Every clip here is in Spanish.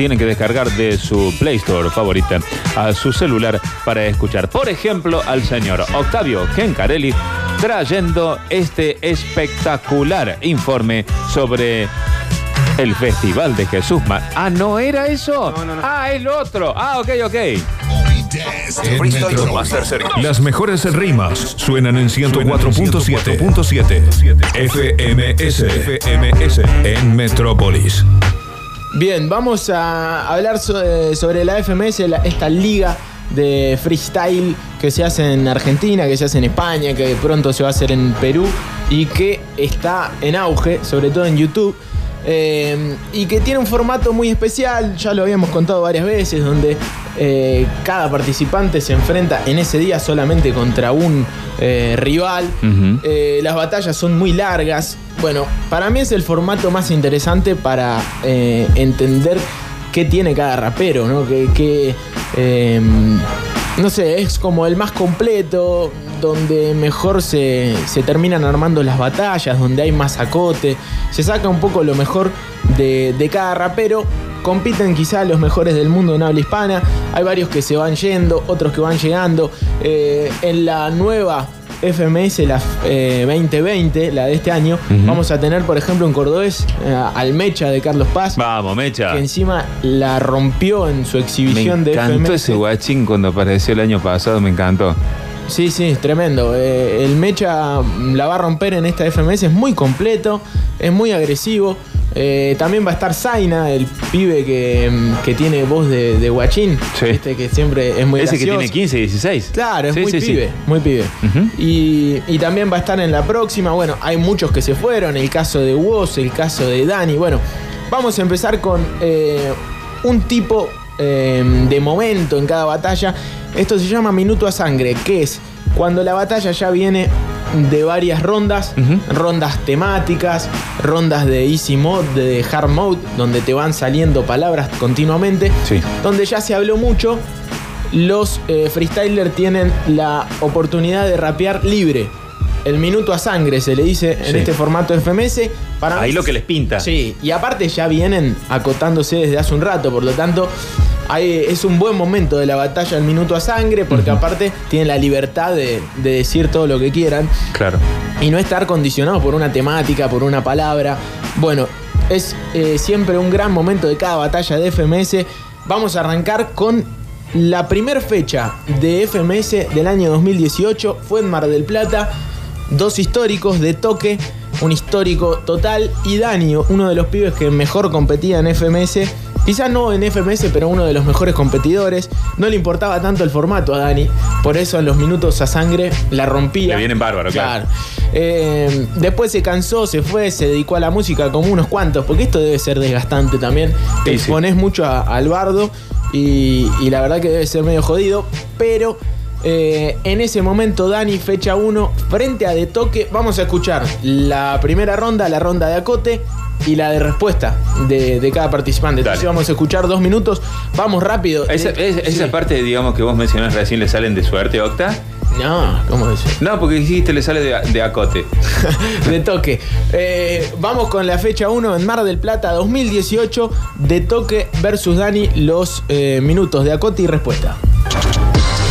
tienen que descargar de su Play Store favorita a su celular para escuchar. Por ejemplo, al señor Octavio Gencarelli trayendo este espectacular informe sobre el Festival de Jesús. Ma- Ah, ¿no era eso? Ah, es lo otro. Ah, ok, ok. Las mejores rimas suenan en 104.7. FMS. FMS. En Metrópolis. Bien, vamos a hablar eh, sobre la FMS, esta liga de freestyle que se hace en Argentina, que se hace en España, que pronto se va a hacer en Perú y que está en auge, sobre todo en YouTube. eh, y que tiene un formato muy especial, ya lo habíamos contado varias veces, donde eh, cada participante se enfrenta en ese día solamente contra un eh, rival. Eh, las batallas son muy largas. Bueno, para mí es el formato más interesante para entender qué tiene cada rapero, ¿no? Que, que, eh, no sé, es como el más completo, donde mejor se, se terminan armando las batallas, donde hay más acote. Se saca un poco lo mejor de, de cada rapero. Compiten quizá los mejores del mundo en habla hispana. Hay varios que se van yendo, otros que van llegando. Eh, en la nueva FMS, la eh, 2020, la de este año, vamos a tener, por ejemplo, en cordobés eh, al Mecha de Carlos Paz, Vamos, Mecha. que encima la rompió en su Me exhibición de encantó FMS. ese guachín cuando apareció el año pasado, me encantó. Sí, sí, tremendo. Eh, el Mecha la va a romper en esta FMS, es muy completo, es muy agresivo. Eh, también va a estar Zaina, el pibe que, que tiene voz de, de guachín, Sí. ¿viste? que siempre es muy Ese que tiene 15, 16. Claro, es Sí, muy sí, pibe, muy pibe. Ujú. y, y también va a estar en la próxima. Bueno, hay muchos que se fueron. El caso de Woz, el caso de Dani. Bueno, vamos a empezar con eh, un tipo eh, de momento en cada batalla. Esto se llama minuto a sangre, que es cuando la batalla ya viene de varias rondas, rondas temáticas, rondas de easy mode, de hard mode, donde te van saliendo palabras continuamente, Sí. donde ya se habló mucho los eh, freestylers tienen la oportunidad de rapear libre. El minuto a sangre se le dice en Sí. este formato FMS. Para Ahí mí- lo que les pinta. Sí, y aparte ya vienen acotándose desde hace un rato, por lo tanto hay- es un buen momento de la batalla el minuto a sangre, porque aparte tienen la libertad de, de decir todo lo que quieran Claro. y no estar condicionados por una temática, por una palabra. Bueno, es eh, siempre un gran momento de cada batalla de FMS. Vamos a arrancar con la primera fecha de FMS del año 2018. Fue en Mar del Plata. Dos históricos de toque, un histórico total y Dani, uno de los pibes que mejor competía en FMS. Quizás no en FMS, pero uno de los mejores competidores. No le importaba tanto el formato a Dani, por eso en los minutos a sangre la rompía. Le vienen bárbaro, claro. Eh, después se cansó, se fue, se dedicó a la música como unos cuantos, porque esto debe ser desgastante también. Te Sí, sí. expones mucho a- al bardo y, y la verdad que debe ser medio jodido, pero eh, en ese momento Dani, fecha 1, frente a De Toque, vamos a escuchar la primera ronda, la ronda de acote y la de respuesta de, de cada participante. Entonces Dale. vamos a escuchar dos minutos, vamos rápido. Esa, Eh, esa parte, digamos, que vos mencionás recién, ¿le salen de suerte, Octa? No, ¿cómo decir? No, porque dijiste le sale de, de acote. de toque. Eh, vamos con la fecha 1 en Mar del Plata 2018. De toque versus Dani, los eh, minutos de acote y respuesta.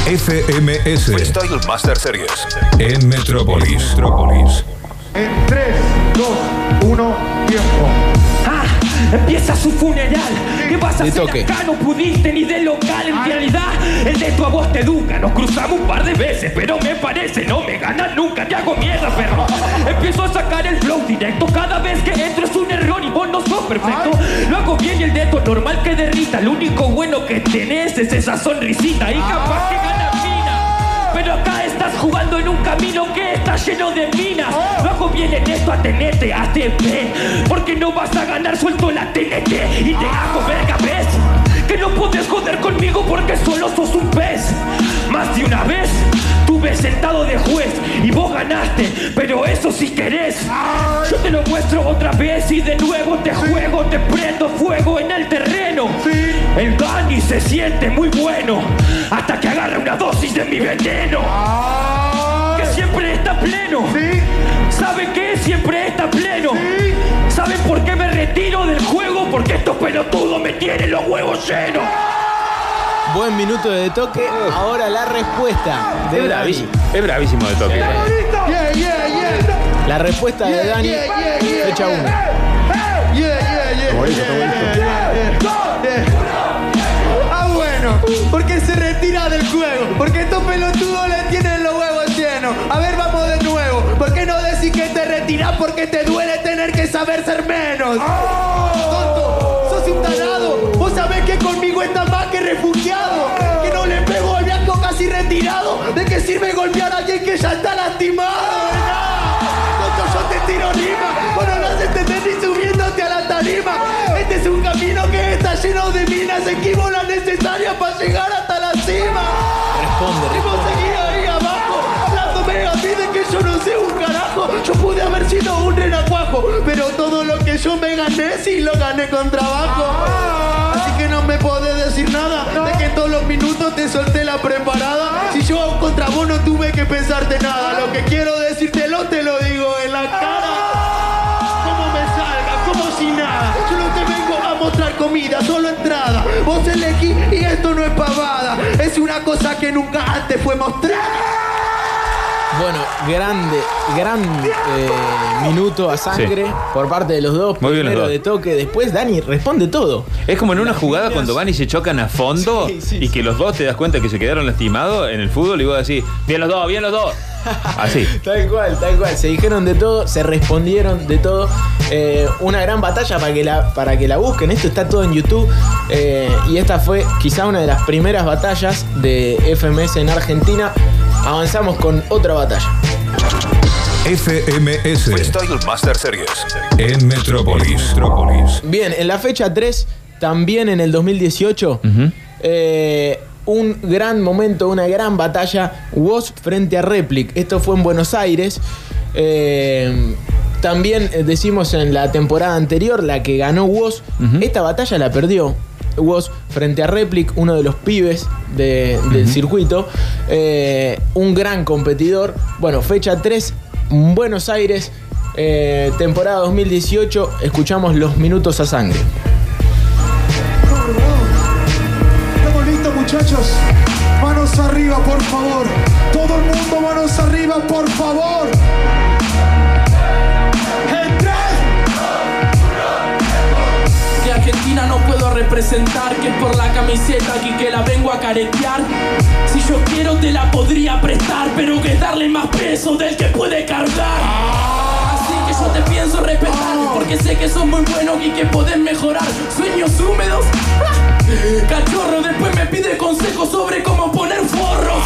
FMS. Freestyle Master Series. En Metrópolis. Metrópolis. En 3, 2, 1, tiempo. Ah, empieza su funeral. ¿Qué vas a hacer toque. acá? No pudiste ni de local. En realidad, el de tu a vos te educa. Nos cruzamos un par de veces, pero me parece no me ganas nunca. Te hago mierda, perro. Empiezo a sacar el flow directo. Cada vez que entro es un error y vos no sos perfecto. Lo hago bien y el dedo normal que derrita. Lo único bueno que tenés es esa sonrisita. Y capaz que gana mina. Pero acá estás jugando en un camino que lleno de minas. Hago bien en esto, atenete, ATP. Porque no vas a ganar, suelto la TNT y te hago verga, ¿ves? Que no puedes joder conmigo porque solo sos un pez. Más de una vez tuve sentado de juez y vos ganaste, pero eso si querés. Yo te lo muestro otra vez y de nuevo te juego, te prendo fuego en el terreno. El Dani se siente muy bueno hasta que agarra una dosis de mi veneno. Que siempre está pleno. ¿Saben qué? Siempre está pleno. ¿Saben por qué me retiro del juego? porque estos pelotudos me tienen los huevos llenos. Buen minuto de toque. Ahora la respuesta Es de Dani. bravísimo, es bravísimo de toque. Yeah, yeah, yeah. La respuesta de Dani, fecha yeah. 1. Yeah, yeah, yeah. Como dice, como yeah, yeah, yeah. Ah, bueno, porque se retira del juego. Porque estos pelotudos saber ser menos? Tonto, sos un tarado. Vos sabés que conmigo estás más que refugiado. Que no le pego al blanco casi retirado. ¿De qué sirve golpear a alguien que ya está lastimado? ¿verdad? Tonto, yo te tiro rima. Vos no las entendés ni subiéndote a la tarima. Este es un camino que está lleno de minas. Equivo las necesarias para llegar hasta pero todo lo que yo me gané, sí lo gané con trabajo. Así que no me podés decir nada de que en todos los minutos te solté la preparada. Si yo contra vos no tuve que pensarte nada, lo que quiero decírtelo te lo digo en la cara. Como me salga, como si nada. Yo no te vengo a mostrar comida, solo entrada. Vos elegí y esto no es pavada. Es una cosa que nunca antes fue mostrada. Bueno, grande, gran eh, minuto a sangre por parte de los dos. Muy bien los Primero dos. de toque, después Dani responde todo. Es como en una Las jugada líneas- cuando van y se chocan a fondo Sí, sí, y que los dos te das cuenta que se quedaron lastimados en el fútbol y vos decís, bien los dos, bien los dos. Así. Tal cual, tal cual. Se dijeron de todo, se respondieron de todo. Eh, una gran batalla para que, la, para que la busquen. Esto está todo en YouTube. Eh, y esta fue quizá una de las primeras batallas de FMS en Argentina. Avanzamos con otra batalla. FMS Freestyle Master Series. en Metrópolis. Metrópolis. Bien, en la fecha 3, también en el 2018, eh, un gran momento, una gran batalla, WOS frente a Replic. Esto fue en Buenos Aires. Eh, también eh, decimos en la temporada anterior, la que ganó WOS, esta batalla la perdió. WOS frente a Replic, uno de los pibes de- del circuito. Eh, un gran competidor. Bueno, fecha 3, Buenos Aires, eh, temporada 2018. Escuchamos los minutos a sangre. Estamos listos, muchachos. Manos arriba, por favor. Todo el mundo, manos arriba, por favor. Representar, que es por la camiseta aquí que la vengo a caretear. Si yo quiero te la podría prestar, pero que darle más peso del que puede cargar. Así que yo te pienso respetar, porque sé que sos muy bueno y que podés mejorar. Sueños húmedos. Cachorro después me pide consejos sobre cómo poner forros.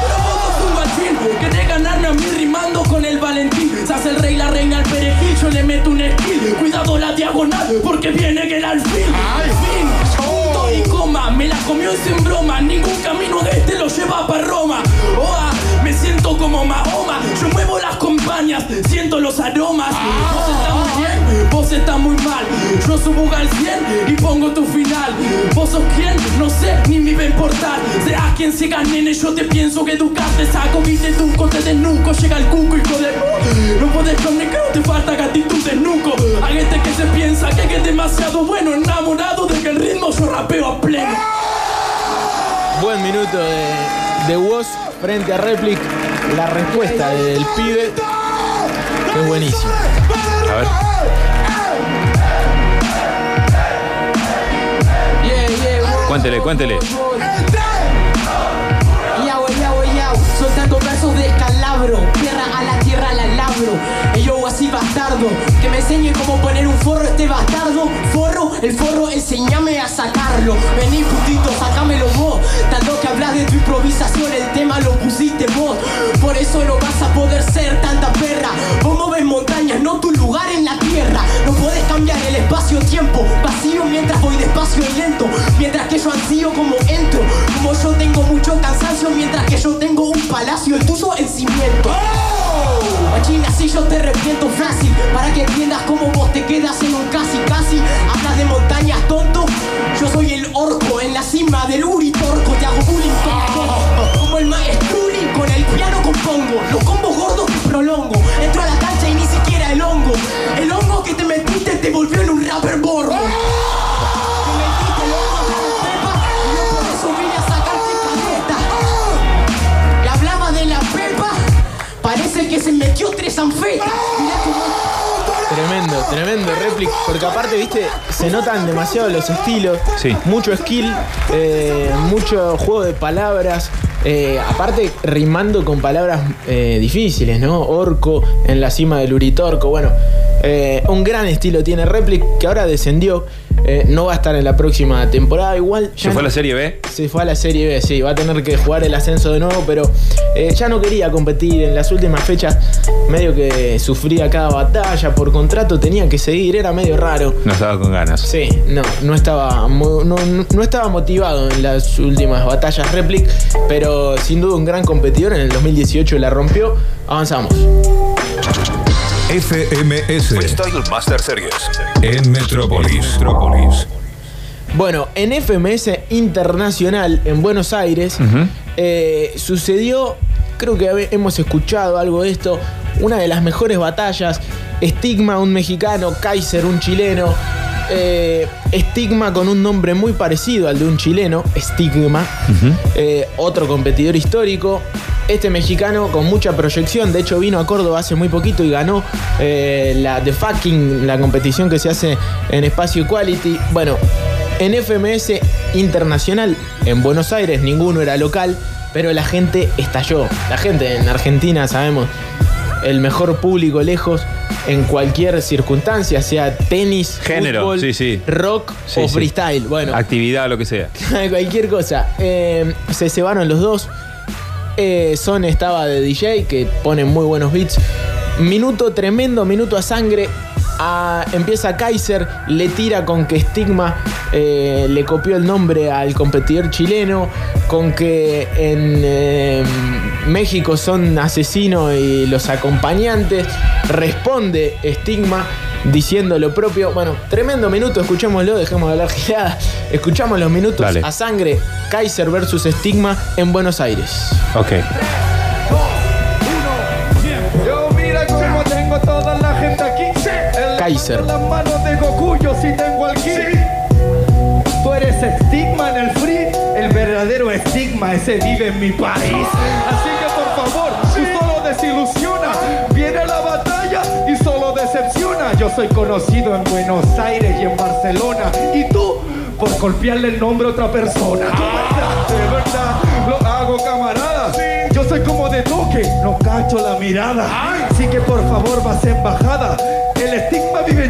Pero vos sos un guachín Querés ganarme a mí rimando con el Valentín Hace el rey, la reina, el perejil Yo le meto un skill Cuidado la diagonal Porque viene que el alfil Al fin. Punto y coma Me la comió y sin broma. Ningún camino de este lo lleva para Roma. Oa, me siento como Mahoma. Yo muevo las compañías Siento los aromas. Vos estás muy bien Vos estás muy mal. Yo subo al 100 y pongo tu final. Vos sos quien, no sé, ni me va a importar. Sea quien se nene, yo te pienso que educarte Saco, viste tu te desnuco Llega el cuco, hijo de... demasiado bueno Enamorado de que el ritmo yo rapeo a pleno Buen minuto de, de Woz frente a Replic. La respuesta del pibe. Que es buenísimo. A ver. Yeah, yeah, wow. Cuéntele, cuéntele. Yao, yao, yao, soltando versos de calabro, tierra a la tierra la labro. Y yo así bastardo, enseñe cómo poner un forro este bastardo. Forro, el forro, enséñame a sacarlo. Vení putito, sacámelo vos. Tanto que hablas de tu improvisación, el tema lo pusiste vos. Por eso no vas a poder ser tanta perra. Vos moves montañas, no tu lugar en la tierra. No puedes cambiar el espacio-tiempo, vacío mientras voy despacio y lento. Mientras que yo ansío como entro. Como yo tengo mucho cansancio, mientras que yo tengo un palacio, el tuyo en cimiento. Machina, si yo te arrepiento fácil. Para que entiendas cómo vos te quedas en un casi casi. Hablas de montañas, tonto. Yo soy el orco en la cima del uritorco. Te hago bullying tonto Como el maestruli con el piano compongo Los combos gordos que prolongo. Entro a la cancha y ni siquiera el hongo. El hongo que te metiste te volvió en un rapper boy Tremendo, tremendo réplica. Porque aparte, viste, se notan demasiado los estilos. Sí. Mucho skill, eh, mucho juego de palabras. Eh, aparte, rimando con palabras eh, difíciles, ¿no? Orco en la cima del Uritorco. Bueno, eh, un gran estilo tiene Replic que ahora descendió, eh, no va a estar en la próxima temporada, igual. ¿Se fue a la Serie B? se fue a la Serie B, sí, va a tener que jugar el ascenso de nuevo, pero eh, ya no quería competir en las últimas fechas, medio que sufría cada batalla, por contrato tenía que seguir, era medio raro. No estaba con ganas. Sí, no, no estaba, no- no estaba motivado en las últimas batallas Replic, pero sin duda un gran competidor, en el 2018 la rompió, avanzamos. FMS Freestyle Master Series. en Metrópolis. Metrópolis. Bueno, en FMS Internacional en Buenos Aires eh, sucedió, creo que hemos escuchado algo de esto, una de las mejores batallas. Stigma, un mexicano, Kaiser, un chileno. eh, Stigma con un nombre muy parecido al de un chileno, Stigma, eh, otro competidor histórico. Este mexicano con mucha proyección, de hecho vino a Córdoba hace muy poquito y ganó eh, la The Fucking, la competición que se hace en Espacio Equality. Bueno, en FMS Internacional en Buenos Aires ninguno era local, pero la gente estalló. La gente en Argentina, sabemos, el mejor público lejos en cualquier circunstancia, sea tenis, Género, fútbol, sí, sí. rock Sí, o freestyle. Bueno, Actividad, lo que sea. cualquier cosa. Eh, se cebaron los dos. Eh, Son estaba de DJ, que pone muy buenos beats. Minuto tremendo, minuto a sangre. Empieza Kaiser, le tira con que Stigma eh, le copió el nombre al competidor chileno, con que en eh, México son asesinos y los acompañantes. Responde Stigma diciendo lo propio. Bueno, tremendo minuto, escuchémoslo, dejemos de hablar girada. Escuchamos los minutos Dale. a sangre. Kaiser versus Stigma en Buenos Aires. Ok. Kaiser. Las manos de Goku yo sí tengo al ki. Tú eres estigma en el free. El verdadero estigma ese vive en mi país. Así que por favor, tú solo desilusiona. Viene la batalla y solo decepciona. Yo soy conocido en Buenos Aires y en Barcelona. Y tú por golpearle el nombre a otra persona. ¿Cómo estás? De verdad, lo hago camarada. Yo soy como de toque, no cacho la mirada. Así que por favor, vas embajada.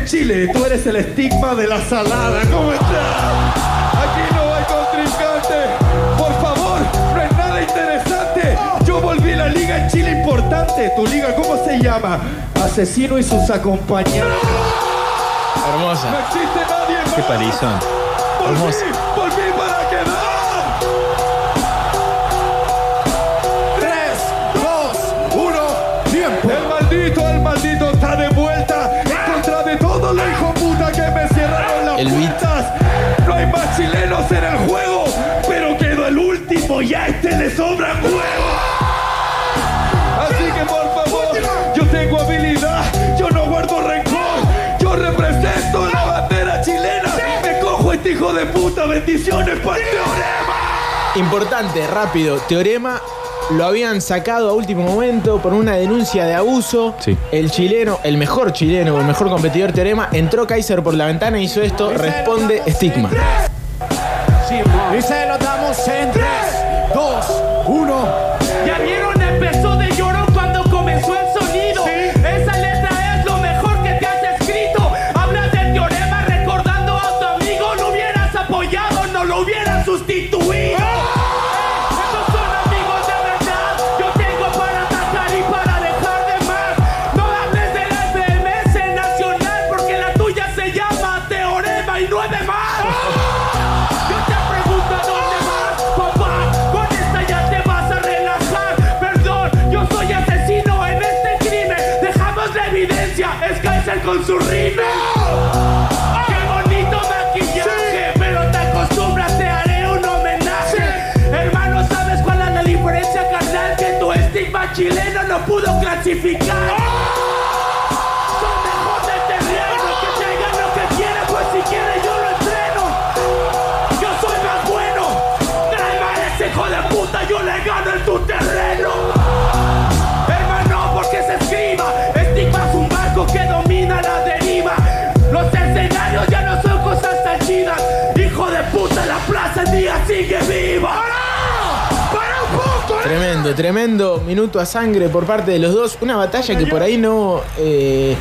En Chile, tú eres el estigma de la salada. ¿Cómo estás? Aquí no hay contrincante. Por favor, no es nada interesante. Yo volví a la liga en Chile importante. ¿Tu liga cómo se llama? Asesino y sus acompañantes. No Hermosa. existe nadie más. Qué palizón. Hermosa. Sobran huevos. Así que por favor, yo tengo habilidad, yo no guardo rencor, yo represento la bandera chilena. Me cojo este hijo de puta, bendiciones para el teorema. Importante, rápido. Teorema lo habían sacado a último momento por una denuncia de abuso. Sí. El chileno, el mejor chileno, el mejor competidor Teorema, entró Kaiser por la ventana, hizo esto, responde Stigma. Y se lo damos en Que tu estigma chileno no pudo clasificar. Son Tremendo, tremendo minuto a sangre por parte de los dos. Una batalla que por ahí no, eh,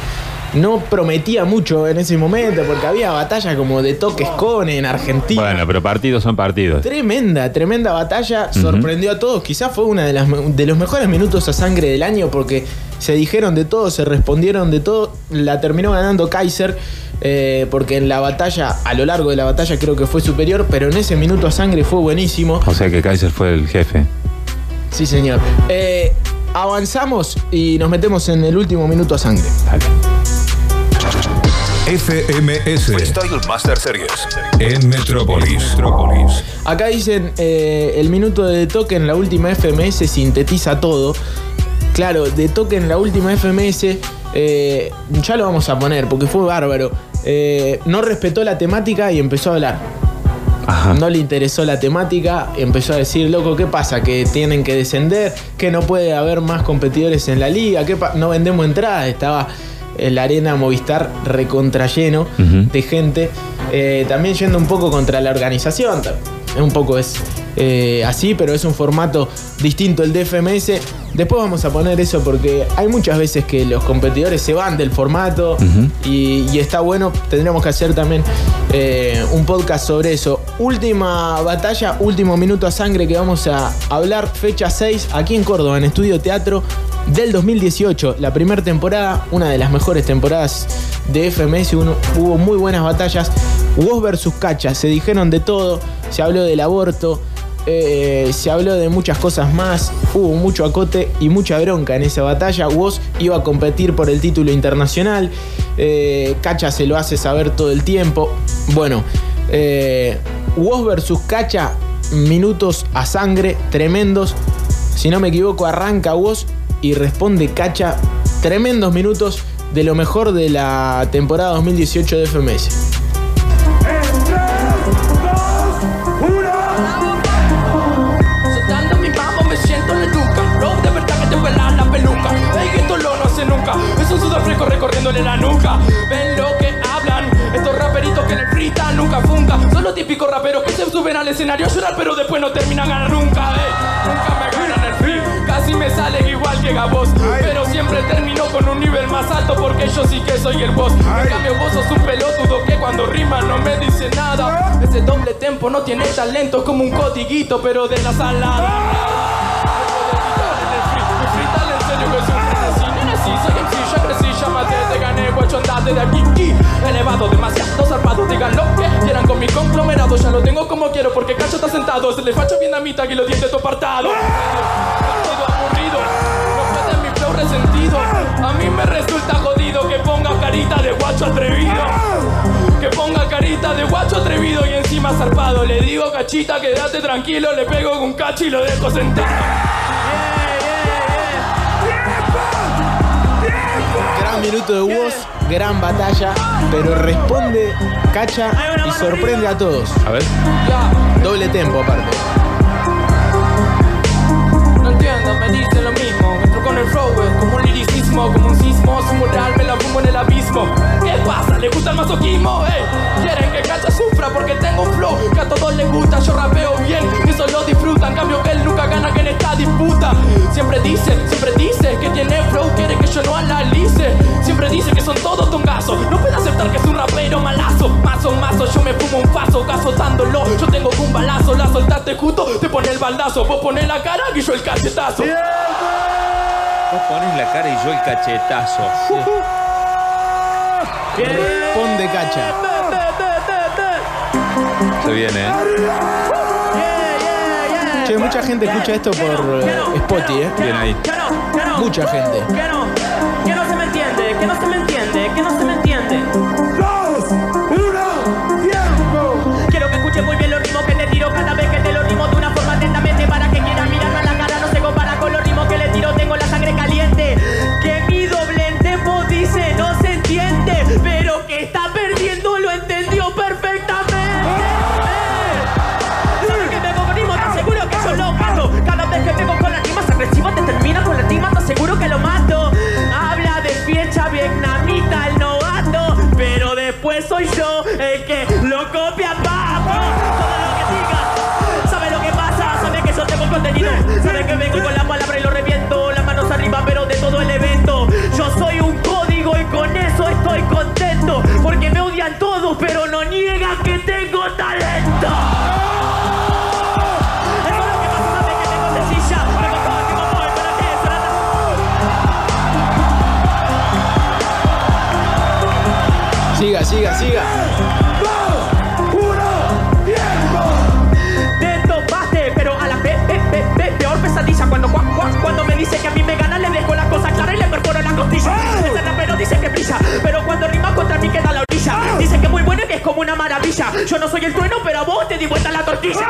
no prometía mucho en ese momento, porque había batalla como de toques con en Argentina. Bueno, pero partidos son partidos. Tremenda, tremenda batalla. Sorprendió a todos. Quizás fue uno de, las, de los mejores minutos a sangre del año porque se dijeron de todo, se respondieron de todo. La terminó ganando Kaiser. eh, porque en la batalla, a lo largo de la batalla creo que fue superior, pero en ese minuto a sangre fue buenísimo. O sea que Kaiser fue el jefe. Sí, señor. Eh, avanzamos y nos metemos en el último minuto a sangre. FMS Freestyle Master Series. en Metrópolis. Metrópolis. Acá dicen, eh, el minuto de toque en la última FMS sintetiza todo. Claro, de toque en la última FMS, eh, ya lo vamos a poner porque fue bárbaro. Eh, no respetó la temática y empezó a hablar. Ajá. No le interesó la temática, empezó a decir, loco, ¿qué pasa? Que tienen que descender, que no puede haber más competidores en la liga, que no vendemos entradas, estaba en la arena Movistar recontra lleno Ujú. de gente, Eh, también yendo un poco contra la organización, es un poco es eh, así, pero es un formato distinto el de FMS. Después vamos a poner eso porque hay muchas veces que los competidores se van del formato y, y está bueno. Tendríamos que hacer también eh, un podcast sobre eso. Última batalla, último minuto a sangre que vamos a hablar. Fecha 6 aquí en Córdoba, en Estudio Teatro del 2018. La primera temporada, una de las mejores temporadas de FMS. hubo muy buenas batallas. Woz versus Cacha, se dijeron de todo. Se habló del aborto. eh, se habló de muchas cosas más, hubo mucho acote y mucha bronca en esa batalla. Woz iba a competir por el título internacional, eh, Cacha se lo hace saber todo el tiempo. Bueno, eh, versus Cacha, minutos a sangre, tremendos. Si no me equivoco, arranca Woz y responde Cacha, tremendos minutos de lo mejor de la temporada 2018 de FMS. Los típicos raperos que se suben al escenario a llorar Pero después no terminan ganar nunca ey. Nunca me ganan el free Casi me salen igual que Gabos Pero siempre termino con un nivel más alto Porque yo sí que soy el boss. En cambio vos sos un pelotudo que cuando rima no me dice nada. Ese doble tempo no tiene talento Es como un codiguito pero de la salada andate de aquí. Y Elevado, demasiado zarpado Digan lo que quieran con mi conglomerado. Ya lo tengo como quiero porque cacho está sentado. Se le facho vietnamita y los dientes todo apartado. Aburrido. No mi flow resentido. A mí me resulta jodido Que ponga carita de guacho atrevido. Que ponga carita de guacho atrevido y encima zarpado. Le digo cachita, quédate tranquilo, le pego un cacho y lo dejo sentado. Gran minuto de Woz, gran batalla, pero responde Cacha y sorprende a todos. A ver. Doble tempo aparte. no entiendo, me dicen lo mismo. Entro con el flow, como un liricismo, como un sismo. Su moral me la fumo en el ¿Qué pasa? ¿Le gusta el masoquismo? Ey, quieren que Cacha sufra porque tengo un flow que a todos les gusta. Yo rapeo bien y eso lo disfrutan. En cambio, él nunca gana que en esta disputa. Siempre dice, siempre dice que tiene flow, quiere que yo no analice. Siempre dice que son todos tongazos. No puede aceptar que es un rapero malazo. Mazo, mazo, yo me fumo un paso, gasotándolo. Yo tengo un balazo, la soltaste justo, te pone el baldazo. Vos pones la cara y yo el cachetazo. Vos pones la cara y yo el cachetazo. Responde Cacha. Se viene, ¿eh? Che, mucha gente escucha esto por eh, Spotify, ¿eh? Bien ahí. Mucha gente. Que no, que no se me entiende, que no se me entiende, que no se me entiende. soy yo el que lo copia, papo. Todo lo que diga, sabe lo que pasa, sabe que yo tengo contenido, sabe que vengo con la palabra y lo reviento, las manos arriba, pero de todo el evento. Yo soy un código y con eso estoy contento, porque me odian todos, pero no Siga, siga, siga. Te topaste, pero a la pe, pe, pe, pe- peor pesadilla cuando cua- cua- cuando me dice que a mí me gana le dejo las cosas claras y le perforo la costilla. Ese rapero dice que brilla, pero cuando rima contra mí queda la orilla. Dice que es muy bueno y que es como una maravilla. Yo no soy el trueno, pero a vos te di vuelta la tortilla.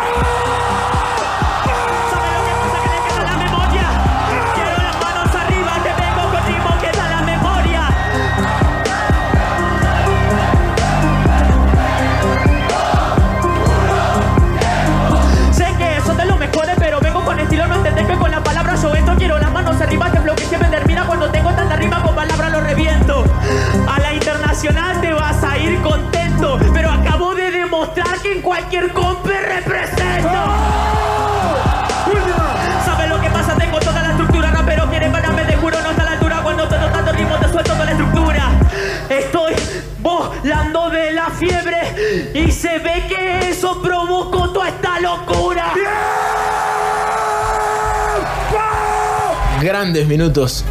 minutos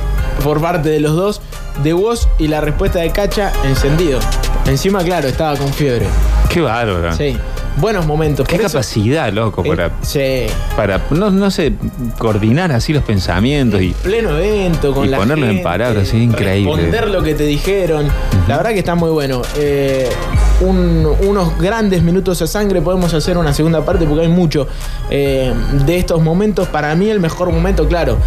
por parte de los dos de Woz y la respuesta de Cacha encendido. Encima, claro, estaba con fiebre. Qué bárbaro. Sí. Buenos momentos. Qué capacidad, loco, para. Para, no, no, sé, coordinar así los pensamientos y. Pleno evento, con y la Ponerlo en palabras, es increíble. Responder lo que te dijeron. La verdad que está muy bueno. Eh, un- unos grandes minutos a sangre. Podemos hacer una segunda parte porque hay mucho eh, de estos momentos. Para mí el mejor momento, claro,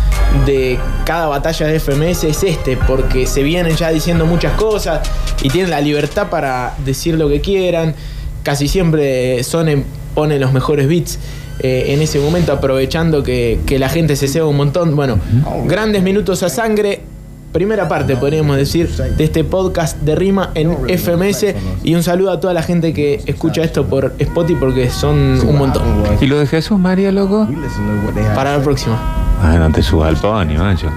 de cada batalla de FMS es este, porque se vienen ya diciendo muchas cosas y tienen la libertad para decir lo que quieran. Casi siempre Sone pone los mejores beats. eh, en ese momento aprovechando que, que la gente se ceba un montón. Bueno, grandes minutos a sangre. Primera parte, podríamos decir, de este podcast de rima en FMS. Y un saludo a toda la gente que escucha esto por Spotify porque son un montón. ¿Y lo de Jesús María, loco? Para la próxima. Ah, no te subas al pony, macho.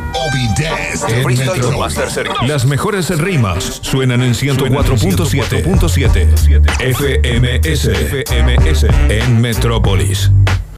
Las mejores rimas suenan en 104.7 FM FMS en Metrópolis.